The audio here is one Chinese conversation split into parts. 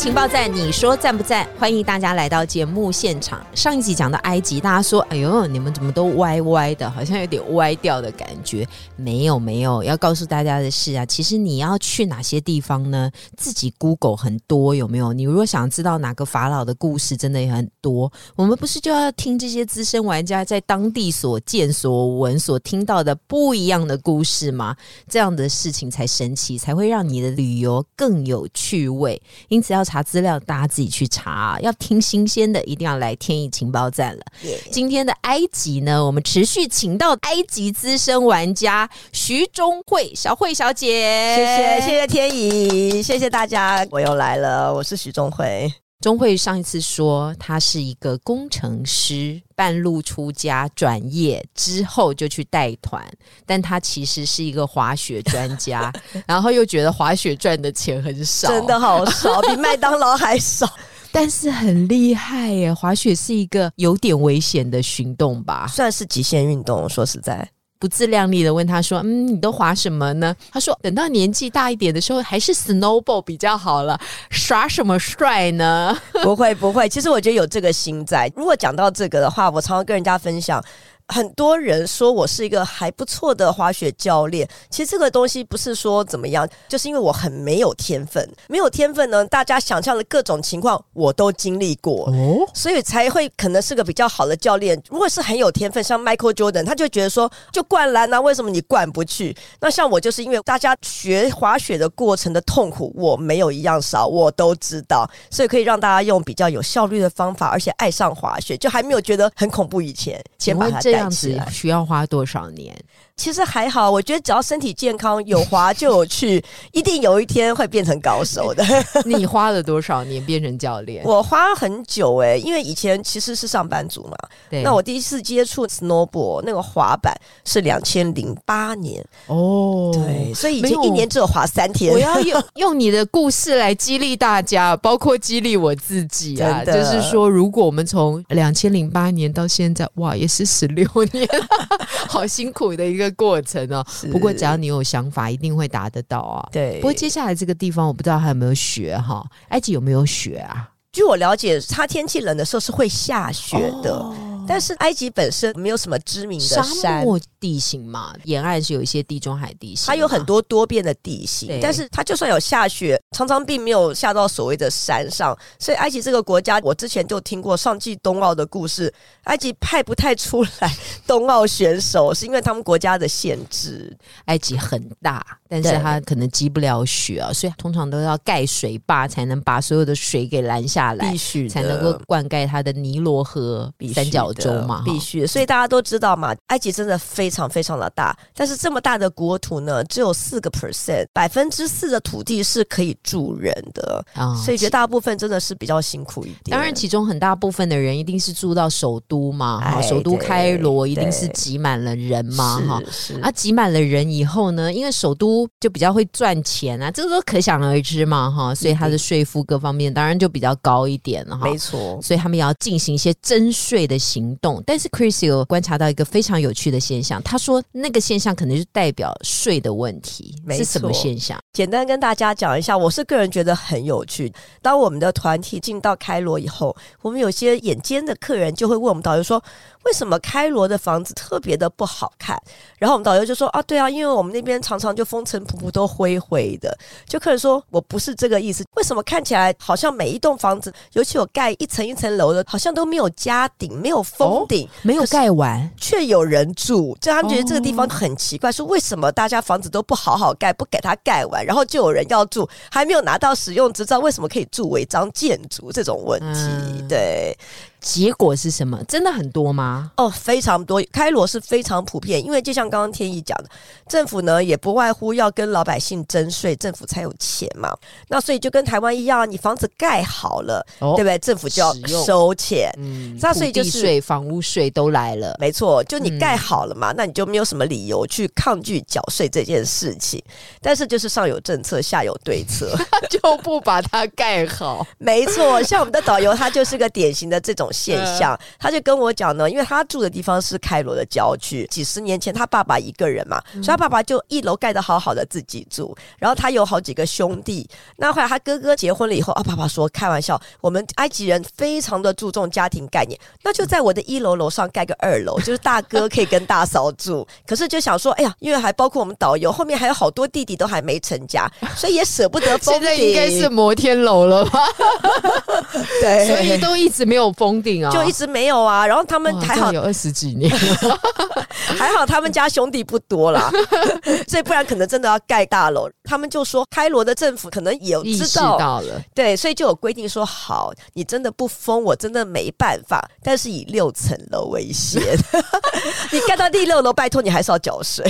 情报站，你说赞不赞？欢迎大家来到节目现场。上一集讲到埃及，大家说：“哎呦，你们怎么都歪歪的，好像有点歪掉的感觉。”没有，没有。要告诉大家的是啊，其实你要去哪些地方呢？自己 Google 很多，有没有？你如果想知道哪个法老的故事，真的也很多。我们不是就要听这些资深玩家在当地所见所闻、所听到的不一样的故事吗？这样的事情才神奇，才会让你的旅游更有趣味。因此，要查资料，大家自己去查。要听新鲜的，一定要来天意情报站了。今天的埃及呢，我们持续请到埃及资深玩家徐中慧小慧小姐，谢谢谢谢天意，谢谢大家，我又来了，我是徐中慧。钟慧上一次说他是一个工程师，半路出家转业之后就去带团，但他其实是一个滑雪专家，然后又觉得滑雪赚的钱很少，真的好少，比麦当劳还少。但是很厉害耶！滑雪是一个有点危险的行动吧？算是极限运动。说实在，不自量力的问他说：“嗯，你都滑什么呢？”他说：“等到年纪大一点的时候，还是 snowball 比较好了。耍什么帅呢？不会不会。其实我觉得有这个心在。如果讲到这个的话，我常常跟人家分享。很多人说我是一个还不错的滑雪教练，其实这个东西不是说怎么样，就是因为我很没有天分，没有天分呢，大家想象的各种情况我都经历过，哦，所以才会可能是个比较好的教练。如果是很有天分，像 Michael Jordan，他就觉得说就灌篮啊，为什么你灌不去？那像我就是因为大家学滑雪的过程的痛苦，我没有一样少，我都知道，所以可以让大家用比较有效率的方法，而且爱上滑雪，就还没有觉得很恐怖以前，先把它。这样子需要花多少年？其实还好，我觉得只要身体健康，有滑就有趣，一定有一天会变成高手的。你花了多少年变成教练？我花很久哎，因为以前其实是上班族嘛。对。那我第一次接触 snowboard 那个滑板是两千零八年哦。对，所以已经一年只有滑三天。我要用用你的故事来激励大家，包括激励我自己啊。就是说，如果我们从两千零八年到现在，哇，也是十六年，好辛苦的一个。过程哦，不过只要你有想法，一定会达得到啊。对，不过接下来这个地方，我不知道还有没有雪哈？埃及有没有雪啊？据我了解，它天气冷的时候是会下雪的。但是埃及本身没有什么知名的沙漠地形嘛，沿岸是有一些地中海地形，它有很多多变的地形。但是它就算有下雪，常常并没有下到所谓的山上。所以埃及这个国家，我之前就听过上季冬奥的故事，埃及派不太出来冬奥选手，是因为他们国家的限制。埃及很大，但是它可能积不了雪啊，所以通常都要盖水坝，才能把所有的水给拦下来，必须才能够灌溉它的尼罗河三角。必须，所以大家都知道嘛，埃及真的非常非常的大，但是这么大的国土呢，只有四个 percent，百分之四的土地是可以住人的啊，所以绝大部分真的是比较辛苦一点。当然，其中很大部分的人一定是住到首都嘛，哈，首都开罗一定是挤满了人嘛，哈，啊，挤满了人以后呢，因为首都就比较会赚钱啊，这个都可想而知嘛，哈，所以它的税负各方面当然就比较高一点了，哈，没错，所以他们也要进行一些征税的行。动，但是 Chris 有观察到一个非常有趣的现象，他说那个现象可能是代表税的问题，是什么现象？简单跟大家讲一下，我是个人觉得很有趣。当我们的团体进到开罗以后，我们有些眼尖的客人就会问我们导游说。为什么开罗的房子特别的不好看？然后我们导游就说啊，对啊，因为我们那边常常就风尘仆仆都灰灰的。就客人说我不是这个意思，为什么看起来好像每一栋房子，尤其有盖一层一层楼的，好像都没有加顶，没有封顶，没有盖完，却有人住？就他们觉得这个地方很奇怪，说为什么大家房子都不好好盖，不给他盖完，然后就有人要住，还没有拿到使用执照，为什么可以住违章建筑？这种问题，对。结果是什么？真的很多吗？哦，非常多，开罗是非常普遍，因为就像刚刚天意讲的，政府呢也不外乎要跟老百姓征税，政府才有钱嘛。那所以就跟台湾一样，你房子盖好了，哦对不对？政府就要收钱。嗯那所以就是房屋税都来了。没错，就你嗯盖好了嘛，那你就没有什么理由去抗拒缴税这件事情。但是就是上有政策，下有对策。就不把它盖好。没错，像我们的导游，他就是个典型的这种现象。他就跟我讲呢，因为他住的地方是开罗的郊区，几十年前他爸爸一个人嘛，所以他爸爸就一楼盖的好好的自己住，然后他有好几个兄弟。那后来他哥哥结婚了以后，啊，爸爸说开玩笑，我们埃及人非常的注重家庭概念，那就在我的一楼楼上盖个二楼，就是大哥可以跟大嫂住。可是就想说，哎呀，因为还包括我们导游后面还有好多弟弟都还没成家，所以也舍不得封现。在应该是摩天楼了吧？对，所以都一直没有封顶啊，就一直没有啊。然后他们哇还好这有二十几年。还好，他们家兄弟不多啦，所以不然可能真的要盖大楼。他们就说开罗的政府可能也知道，到了，对，所以就有规定说，好，你真的不封，我真的没办法，但是以六层楼为限，你盖到第六楼，拜托你还是要缴税。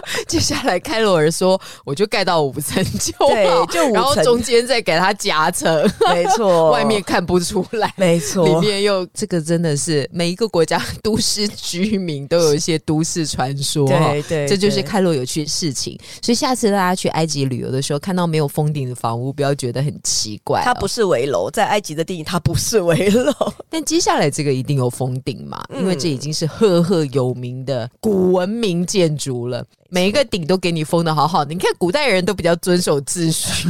接下来开罗尔说，我就盖到五层就好。对就然后中间再给它夹层，没错。外面看不出来。没错，里面又这个真的是每一个国家都市居民都有一些都市传说，对对这就是开罗有趣的事情。所以下次大家去埃及旅游的时候，看到没有封顶的房屋，不要觉得很奇怪、它不是，是围楼，在埃及的定义，它不是围楼。但接下来这个一定有封顶嘛，因为这已经是赫赫有名的古文明建筑了。每一个顶都给你封的好好的，你看古代人都比较遵守秩序、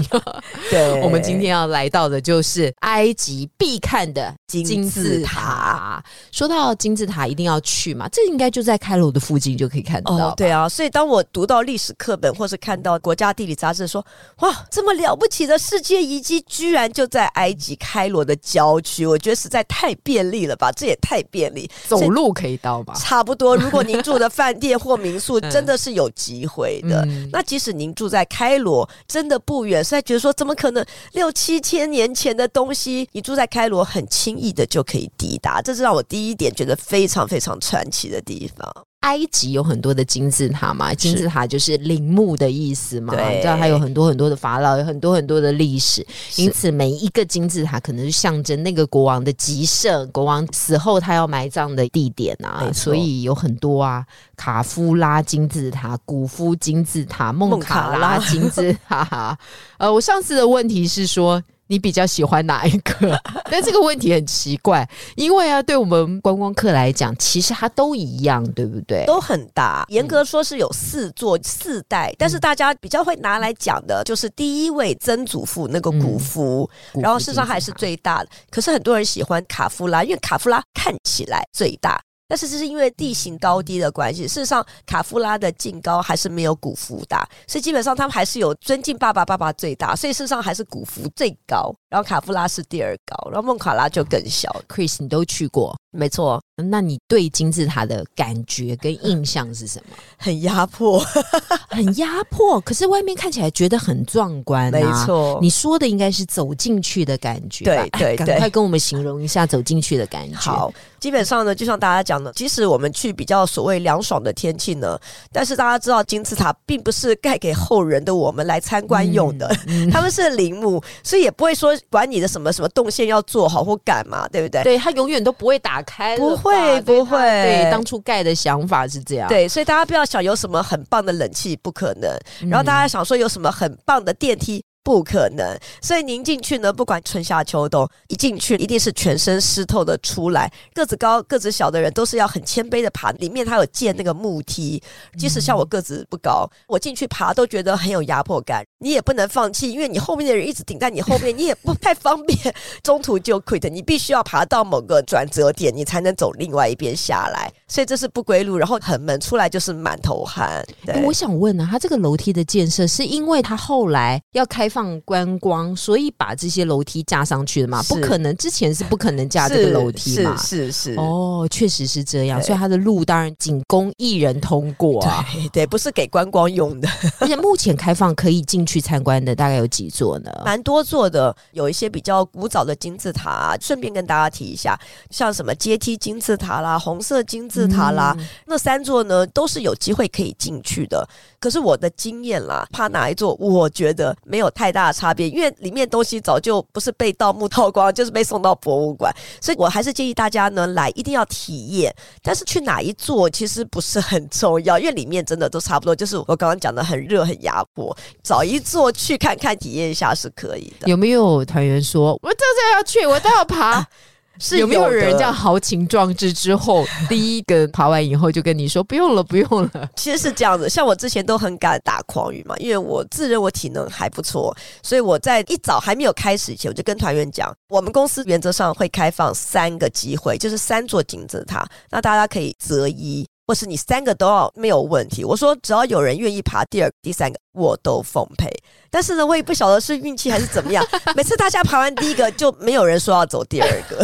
对 我们今天要来到的就是埃及必看的金金字字塔塔。说到金字塔，一定要去嘛，这应该就在开罗的附近就可以看到。哦，对，啊，所以当我读到历史课本，或是看到国家地理杂志说，哇，这么了不起的世界遗迹，居然就在埃及开罗的郊区，我觉得实在太便利了吧，这也太便利，走路可以到吧？差不多。如果您住的饭店或民宿 嗯真的是有机会的，嗯那即使您住在开罗，真的不远，实在觉得说怎么可能六七千年前的东西，你住在开罗很轻易的就可以抵达，这是让我第一点觉得非常非常传奇的地方。埃及有很多的金字塔嘛，金字塔就是陵墓的意思嘛，你知道它有很多很多的法老，有很多很多的历史，因此每一个金字塔可能是象征那个国王的极盛，国王死后他要埋葬的地点啊所以有很多啊，卡夫拉金字塔、古夫金字塔、孟卡拉孟卡拉金字塔。呃，我上次的问题是说。你比较喜欢哪一个？但这个问题很奇怪，因为啊，对我们观光客来讲，其实它都一样，对不对？都很大，严格说是有四座四代，但是大家比较会拿来讲的就是第一位曾祖父那个古夫，古然后夫事实上还是最大的。可是很多人喜欢卡夫拉，因为卡夫拉看起来最大。但是这是因为地形高低的关系，事实上卡夫拉的净高还是没有古夫大，所以基本上他们还是有尊敬爸爸，爸爸最大，所以事实上还是古夫最高，然后卡夫拉是第二高，然后孟卡拉就更小。Chris，你都去过，没错，那你对金字塔的感觉跟印象是什么？很压迫，很压迫，可是外面看起来觉得很壮观、啊。没，错。你说的应该是走进去的感觉对。对 赶快跟我们形容一下走进去的感觉。好，基本上呢，就像大家讲的，即使我们去比较所谓凉爽的天气呢，但是大家知道金字塔并不是盖给后人的我们来参观用的，嗯 他们是陵墓，所以也不会说管你的什么什么动线要做好或干嘛，对不对？对，它永远都不会打开，不会不会它对，当初盖的想法是这样。，对，所以大家不要想有什么很棒的冷气，不可能。嗯然后大家想说有什么很棒的电梯。不可能，所以您进去呢，不管春夏秋冬，一进去一定是全身湿透的出来。个子高、个子小的人都是要很谦卑的爬，里面它有建那个木梯。即使像我个子不高，我进去爬都觉得很有压迫感。你也不能放弃，因为你后面的人一直顶在你后面，你也不太方便，中途就 quit。你必须要爬到某个转折点，你才能走另外一边下来。所以这是不归路，然后很闷，出来就是满头汗。我想问啊，它这个楼梯的建设是因为它后来要开放观光，所以把这些楼梯架上去的嘛？不可能，之前是不可能架这个楼梯嘛？是是是。哦，确实是这样，所以它的路当然仅供一人通过啊。对对，不是给观光用的，而且目前开放可以进去参观的大概有几座呢？蛮多座的，有一些比较古早的金字塔、顺便跟大家提一下，像什么阶梯金字塔啦、红色金字塔啦，嗯那三座呢都是有机会可以进去的。可是我的经验啦，怕哪一座，我觉得没有太大的差别，因为里面东西早就不是被盗墓盗光，就是被送到博物馆，所以我还是建议大家呢来一定要体验。但是去哪一座其实不是很重要，因为里面真的都差不多，就是我刚刚讲的很热很压迫，找一座去看看体验一下是可以的。有没有团员说，我这这要去，我都要爬？是有没有人这样豪情壮志之后，第一个爬完以后就跟你说不用了，不用了？其实是这样子，像我之前都很敢打诳语嘛，因为我自认我体能还不错，所以我在一早还没有开始前，我就跟团员讲，我们公司原则上会开放三个机会，就是三座金字塔，那大家可以择一。或是你三个都要没有问题，我说只要有人愿意爬第二、第三个，我都奉陪。但是呢，我也不晓得是运气还是怎么样，每次大家爬完第一个，就没有人说要走第二个。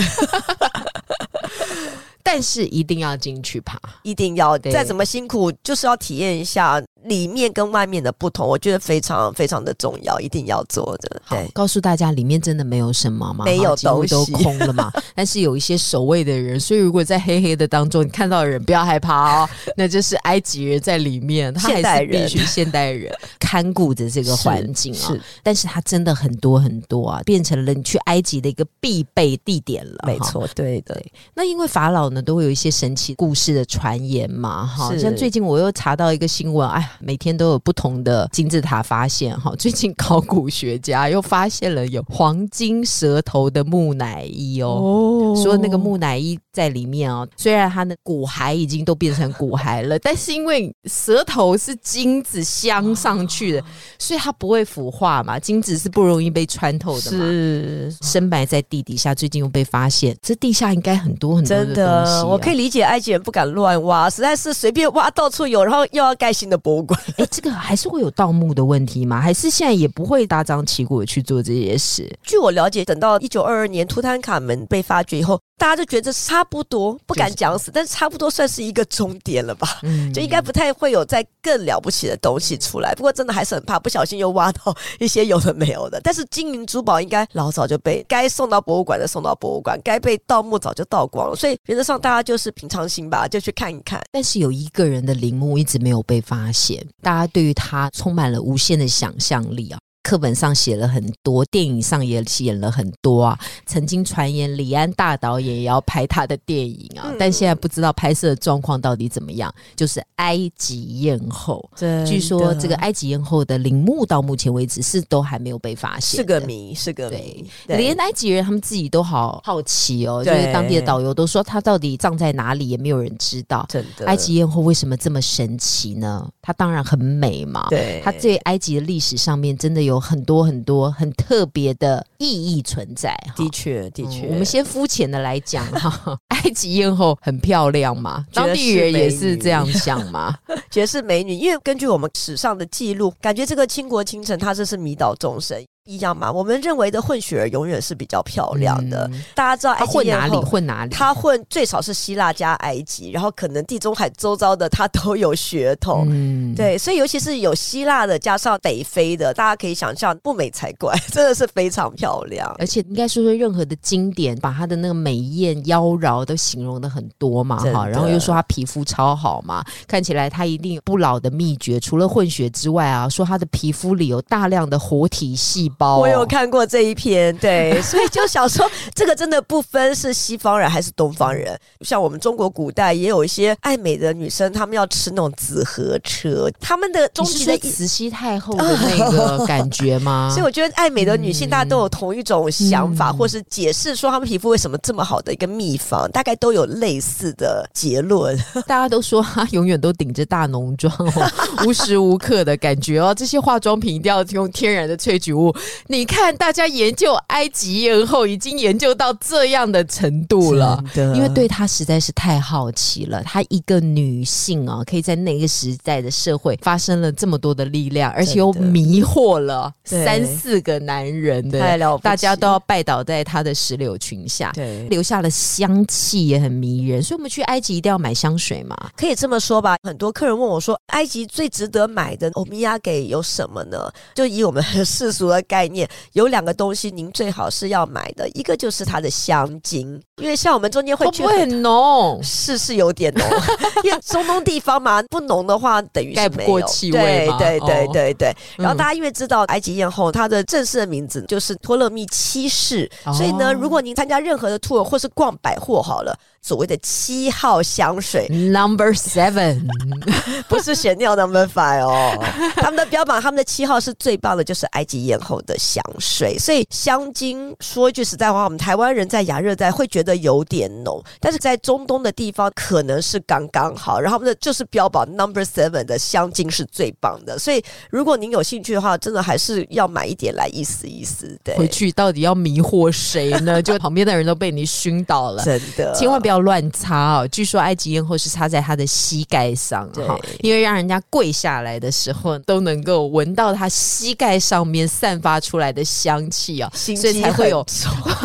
但是一定要进去爬。一定要再怎么辛苦，就是要体验一下里面跟外面的不同，我觉得非常非常的重要，一定要做的。好对，，告诉大家里面真的没有什么吗，没有东西。都空了嘛。但是有一些守卫的人，所以如果在黑黑的当中你看到的人，不要害怕哦，那就是埃及人在里面，他还现代人。是必须现代人 看顾着这个环境啊。是但是它真的很多很多啊，变成了你去埃及的一个必备地点了。没错，对的，那因为法老呢，都会有一些神奇故事的传言嘛，哈，像最近我又查到一个新闻，哎呀，每天都有不同的金字塔发现，哈，最近考古学家又发现了有黄金舌头的木乃伊哦。哦说那个木乃伊在里面哦，虽然它的骨骸已经都变成骨骸了，但是因为舌头是金子镶上去的，所以它不会腐化嘛，金子是不容易被穿透的嘛。是深埋在地底下，最近又被发现，这地下应该很多很多的，我可以理解埃及人不敢乱挖，实在是随便挖到处有，然后又要盖新的博物馆。哎，这个还是会有盗墓的问题吗？还是现在也不会大张旗鼓的去做这些事？据我了解，等到一九二二年图坦卡门被发掘以后，大家就觉得差不多，不敢讲死，但是差不多算是一个终点了吧。嗯就应该不太会有再更了不起的东西出来。不过真的还是很怕，不小心又挖到一些有的没有的。但是金银珠宝应该老早就被该送到博物馆的送到博物馆，该被盗墓早就盗光了。所以原则上大家就是平常心吧，就去看一看。但是有一个人的陵墓一直没有被发现，大家对于他充满了无限的想象力啊。课本上写了很多，电影上也演了很多啊。曾经传言李安大导演也要拍他的电影啊，嗯但现在不知道拍摄的状况到底怎么样。就是埃及艳后，据说这个埃及艳后的陵墓到目前为止是都还没有被发现，是个。谜，是个谜。对连埃及人他们自己都好好奇哦，就是当地的导游都说他到底葬在哪里，也没有人知道。真的埃及艳后为什么这么神奇呢？她当然很美嘛，对她在埃及的历史上面真的有很多很多很特别的意义存在。的确的确，嗯我们先肤浅的来讲哈，埃及艳后很漂亮嘛，当地人也是这样想嘛。觉得是美女，因为根据我们史上的记录，感觉这个倾国倾城，她这是迷倒众生一样嘛。我们认为的混血儿永远是比较漂亮的。嗯大家知道混哪里混哪里，他混最少是希腊加埃及，然后可能地中海周遭的他都有血统。嗯，对，所以尤其是有希腊的加上北非的，大家可以想象不美才怪，真的是非常漂亮。而且应该说说任何的经典，把她的那个美艳妖娆都形容的很多嘛哈，然后又说她皮肤超好嘛，看起来她一定有不老的秘诀，除了混血之外啊，说她的皮肤里有大量的活体细胞、我有。看过这一篇，对，所以就想说，这个真的不分是西方人还是东方人。像我们中国古代也有一些爱美的女生，她们要吃那种紫河车，她们的终极的慈禧太后的那个感觉吗？所以我觉得爱美的女性，大家都有同一种想法，嗯或是解释说她们皮肤为什么这么好的一个秘方，大概都有类似的结论。大家都说她永远都顶着大浓妆哦，无时无刻的感觉哦，这些化妆品一定要用天然的萃取物，你看，大家研究埃及艳后已经研究到这样的程度了，因为对她实在是太好奇了。她一个女性啊，可以在那个时代的社会发生了这么多的力量，而且又迷惑了三四个男人的，太了不起大家都要拜倒在她的石榴裙下。对。留下了香气也很迷人，所以我们去埃及一定要买香水嘛。可以这么说吧，很多客人问我说，埃及最值得买的欧米亚给有什么呢？就以我们世俗的概念，有两个东西您最好是要买的，一个就是它的香精，因为像我们中间会不会很浓？是是有点浓，因为中东地方嘛，不浓的话等于盖不是没有。过气味嘛对对对哦对对。然后嗯大家因为知道埃及艳后，她的正式的名字就是托勒密七世，哦。所以呢，如果您参加任何的 tour 或是逛百货好了，所谓的七号香水 Number Seven，不是选尿 number five 哦，他们的标榜，他们的七号是最棒的，就是埃及艳后的香水。所以香精说一句实在话，我们台湾人在亚热带会觉得有点浓，但是在中东的地方可能是刚刚好。然后他们的就是标榜 number seven 的香精是最棒的，所以如果您有兴趣的话，真的还是要买一点来意思意思。对，回去到底要迷惑谁呢？就旁边的人都被你熏倒了。真的千万不要乱擦哦！据说埃及艳后是擦在她的膝盖上对哈，因为让人家跪下来的时候都能够闻到她膝盖上面散发出来的香气啊，心所以才会有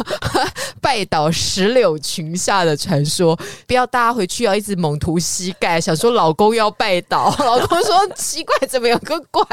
拜倒石榴裙下的传说。不要大家回去要一直猛涂膝盖，想说老公要拜倒，老公说奇怪，怎么有个怪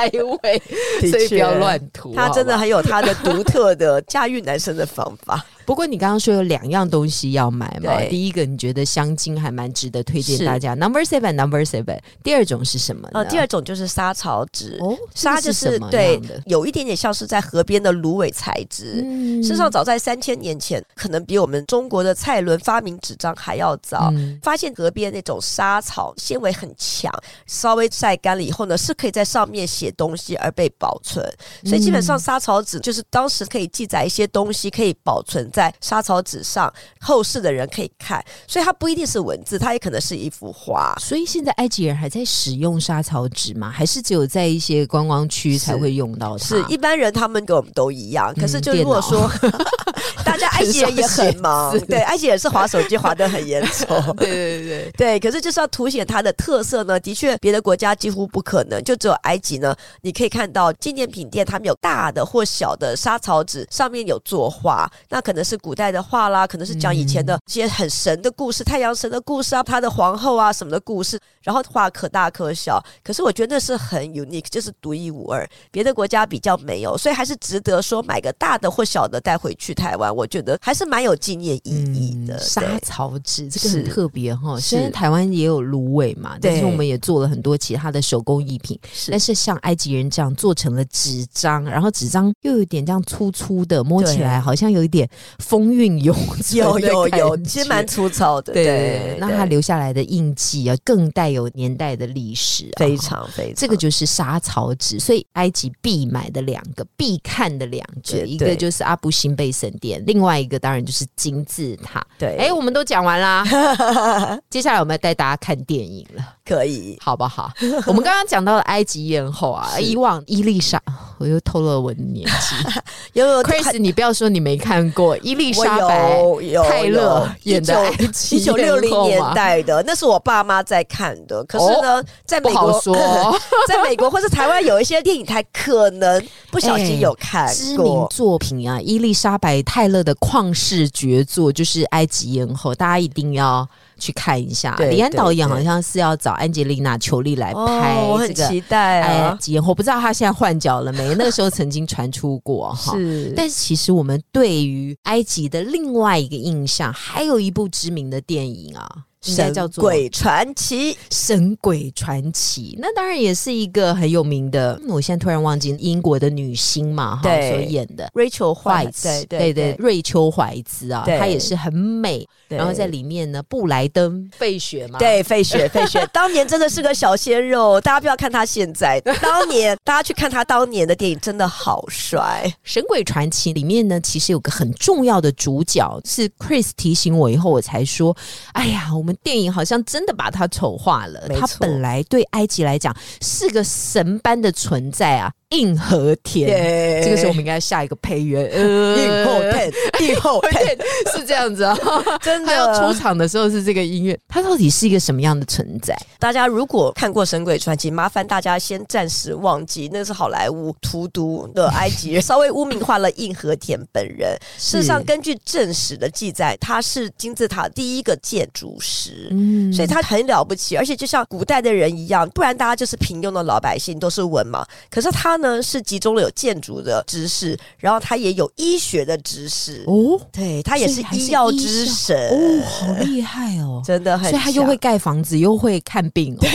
味？所以不要确乱涂。他真的很有他的独特的驾驭男生的方法。不过你刚刚说有两样东西要买嘛，对第一个你觉得香精还蛮值得推荐大家，Number Seven，Number Seven。第二种是什么呢？呃，第二种就是沙草纸。哦，沙就这个是对，有一点点像是在河边的芦苇材质。嗯事实上，早在三千年前，可能比我们中国的蔡伦发明纸张还要早。嗯发现河边那种沙草纤维很强，稍微晒干了以后呢，是可以在上面写东西而被保存。所以基本上嗯沙草纸就是当时可以记载一些东西，可以保存在沙草纸上，后世的人可以看。所以它不一定是文字，它也可能是一幅画。所以现在埃及人还在使用沙草纸吗？还是只有在一些观光区才会用到它？是一般人他们跟我们都一样，可是就嗯如果说 大家埃及人也很忙 对，埃及人是划手机划得很严重。对对对，对，可是就是要凸显它的特色呢，的确别的国家几乎不可能，就只有埃及呢，你可以看到纪念品店他们有大的或小的沙草纸，上面有作画，那可能是古代的画啦，可能是讲以前的一些很神的故事，太阳神的故事啊，他的皇后啊什么的故事，然后画可大可小，可是我觉得那是很 unique，就是独一无二，别的国家比较没有，所以还是值得说买个大的或小的带回去台湾，我觉得还是蛮有纪念意义的。嗯沙草纸这个很特别哈，是。虽然台湾也有芦苇嘛，但是我们也做了很多其他的手工艺品。是。但是像埃及人这样做成了纸张，然后纸张又有点这样粗粗的，摸起来好像有一点风韵犹存有有有，其实蛮粗糙的，对对，那它留下来的印记啊，更带有年代的历史、啊，非常非常，这个就是沙草纸，所以埃及必买的两个、必看的两个，一个就是阿布辛贝神殿，另外一个当然就是金字塔。对，哎，我们都讲完啦，接下来我们要带大家看电影了，可以，好不好？我们刚刚讲到了埃及艳后啊，以往伊丽莎，我又透露了我的年纪。有有 Chris，你不要说你没看过伊丽莎白泰勒演的埃及一九六零年代的，那是我爸妈在看的。可是呢，在美国 在美国或者台湾有一些电影台可能不小心有看哎 知名。作品啊，伊丽莎白泰勒的旷世绝作就是《埃及艳后》，大家一定要去看一下。李安导演好像是要找安吉丽娜·裘丽来拍哦，我很这个期待埃啊！及艳后，不知道他现在换角了没？那个时候曾经传出过哈。是，但是其实我们对于埃及的另外一个印象，还有一部知名的电影啊，应该叫做《鬼传奇》。神鬼传奇》。那当然也是一个很有名的，嗯我现在突然忘记英国的女星嘛，哈，所演的。Rachel 怀 White，兹，对对对，瑞秋怀兹啊，她也是很美。然后在里面呢，布莱登费雪嘛，，对，费雪，费雪，当年真的是个小鲜肉，大家不要看他现在，当年大家去看他当年的电影，真的好帅。《神鬼传奇》里面呢，其实有个很重要的主角，是 Chris 提醒我以后，我才说，哎呀，我们们电影好像真的把它丑化了。它本来对埃及来讲是个神般的存在啊，硬和田。这个时候我们应该下一个配乐，呃硬后天，硬后天，是这样子啊。真的他要出。场的时候是这个音乐，它到底是一个什么样的存在？大家如果看过《神鬼传奇》，麻烦大家先暂时忘记那是好莱坞荼毒的埃及人，稍微污名化了硬和田本人。事实上，根据正史的记载，他是金字塔第一个建筑师。嗯所以他很了不起，而且就像古代的人一样，不然大家就是平庸的老百姓，都是文盲。可是他呢，是集中了有建筑的知识，然后他也有医学的知识，哦对他也是医药之神哦，好厉害哦！真的很强，所以他又会盖房子，又会看病、哦。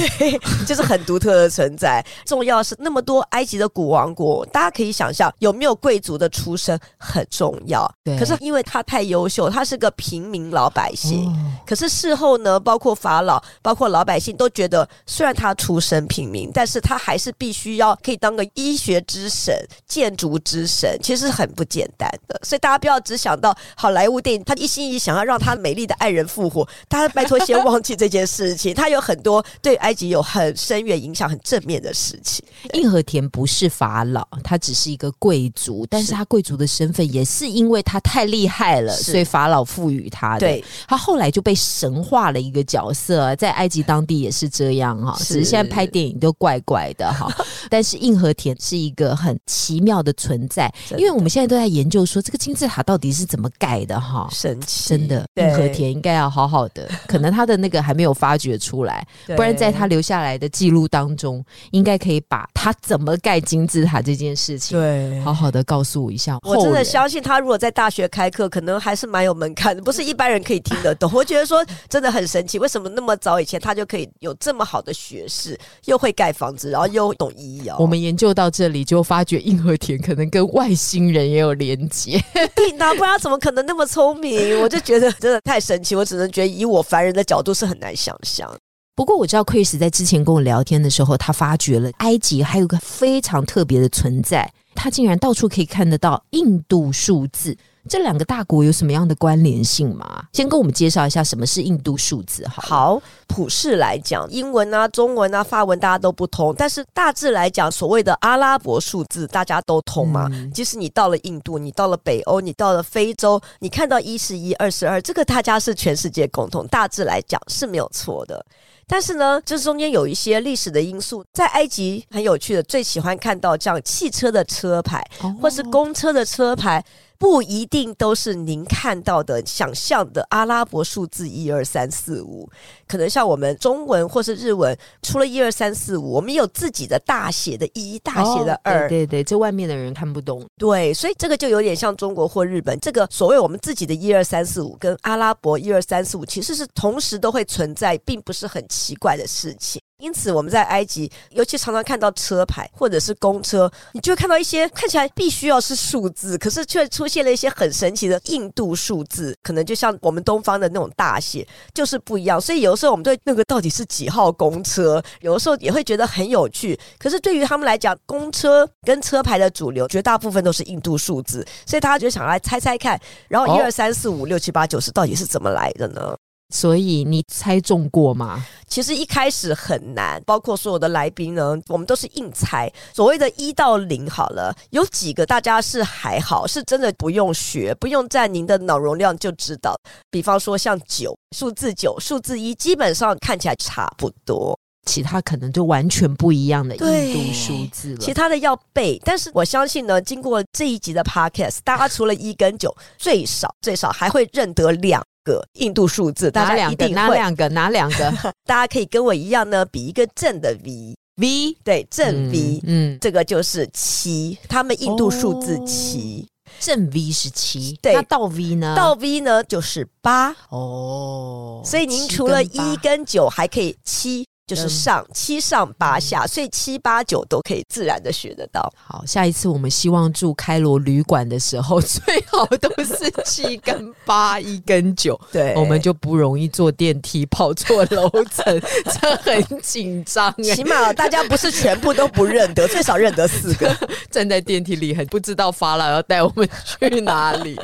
就是很独特的存在。重要是那么多埃及的古王国，大家可以想象有没有贵族的出身很重要。对可是因为他太优秀，他是个平民老百姓。哦可是事后呢，包括法老，包括老百姓都觉得，虽然他出身平民，但是他还是必须要可以当个医学之神、建筑之神，其实很不简单的。所以大家不要只想到好莱坞电影，他一心一意想要让他美丽的爱人复活，大家拜托先忘记这件事情。他有很多对埃及有很深远影响、很正面的事情。硬和田不是法老，他只是一个贵族，但是他贵族的身份也是因为他太厉害了，所以法老赋予他的。对，他后来就被神化了一个角色啊，在埃及当地也是这样哈，是现在拍电影都怪怪的哈。但是硬和田是一个很奇妙的存在，因为我们现在都在研究说这个金字塔到底是怎么盖的哈。神奇，真的，硬和田应该要好好的，可能他的那个还没有发掘出来，不然在他留下来的记录当中，应该可以把他怎么盖金字塔这件事情，对好好的告诉我一下。我真的相信他，如果在大学开课，可能还是蛮有门槛的，不是一般人可以听得懂。我觉得说真的很神奇，为什么那么早以前他就可以有这么好的学识，又会盖房子，然后又懂医药？我们研究到这里，就发觉硬和田可能跟外星人也有连接。定的，不然他怎么可能那么聪明？我就觉得真的太神奇，我只能觉得以我凡人的角度是很难想象。不过我知道 Chris 在之前跟我聊天的时候，他发觉了埃及还有个非常特别的存在，他竟然到处可以看得到印度数字。这两个大国有什么样的关联性吗？先跟我们介绍一下什么是印度数字好。好，普世来讲，英文啊、中文啊、法文大家都不通，但是大致来讲，所谓的阿拉伯数字大家都通嘛。嗯即使你到了印度，你到了北欧，你到了非洲，你看到一十一、二十二，这个大家是全世界共同，大致来讲是没有错的。但是呢，这中间有一些历史的因素，在埃及很有趣的，最喜欢看到这样汽车的车牌，哦或是公车的车牌，不一定都是您看到的、想象的阿拉伯数字一二三四五。可能像我们中文或是日文，除了一二三四五，我们也有自己的大写的一、大写的哦二、对对对，这外面的人看不懂。对，所以这个就有点像中国或日本，这个所谓我们自己的一二三四五跟阿拉伯一二三四五其实是同时都会存在，并不是很奇怪的事情。因此，我们在埃及，尤其常常看到车牌或者是公车，你就会看到一些看起来必须要是数字，可是却出现了一些很神奇的印度数字，可能就像我们东方的那种大写，就是不一样。所以有的时候我们对那个到底是几号公车，有的时候也会觉得很有趣。可是对于他们来讲，公车跟车牌的主流绝大部分都是印度数字，所以大家就想来猜猜看，然后哦一二三四五六七八九十到底是怎么来的呢？所以你猜中过吗？其实一开始很难，包括所有的来宾呢，我们都是硬猜。所谓的一到零好了，有几个大家是还好，是真的不用学，不用占您的脑容量就知道。比方说像九，数字九、数字一，基本上看起来差不多。其他可能就完全不一样的印度数字了。其他的要背，但是我相信呢，经过这一集的 podcast，大家除了一跟九，最少最少还会认得两个印度数字，大家哪两个？一定会。哪两个？哪两个 大家可以跟我一样呢，比一个正的 V，？V 对，正 V，、嗯，这个就是七，他们印度数字哦七。正 V 是七，对那倒 V 呢？到 V 呢就是八，哦，所以您除了一跟九，还可以七，就是嗯上七上八下，所以七八九都可以自然的学得到。好，下一次我们希望住开罗旅馆的时候，最好都是七跟八，一跟九，对我们就不容易坐电梯跑错楼层，这很紧张哎起。码大家不是全部都不认得，最少认得四个。站在电梯里很不知道法老要带我们去哪里。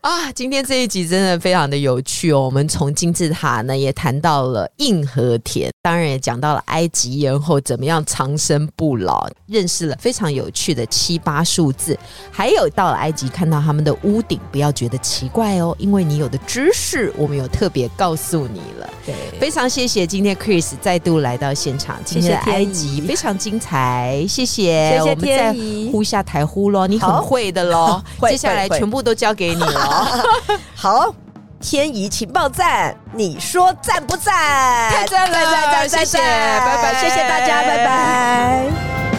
啊，今天这一集真的非常的有趣哦。我们从金字塔呢也谈到了硬和田，当然也讲到了埃及艳后怎么样长生不老，认识了非常有趣的七八数字，还有到了埃及看到他们的屋顶，不要觉得奇怪哦，因为你有的知识我们有特别告诉你了。对，非常谢谢今天 Chris 再度来到现场，今天的谢谢埃及非常精彩，谢谢，谢谢我们再呼下台呼喽，你很好会的喽，接下来全部都交给你了。好，天怡情报站，你说赞不赞？太赞了赞赞赞谢谢拜拜谢谢大家，拜拜。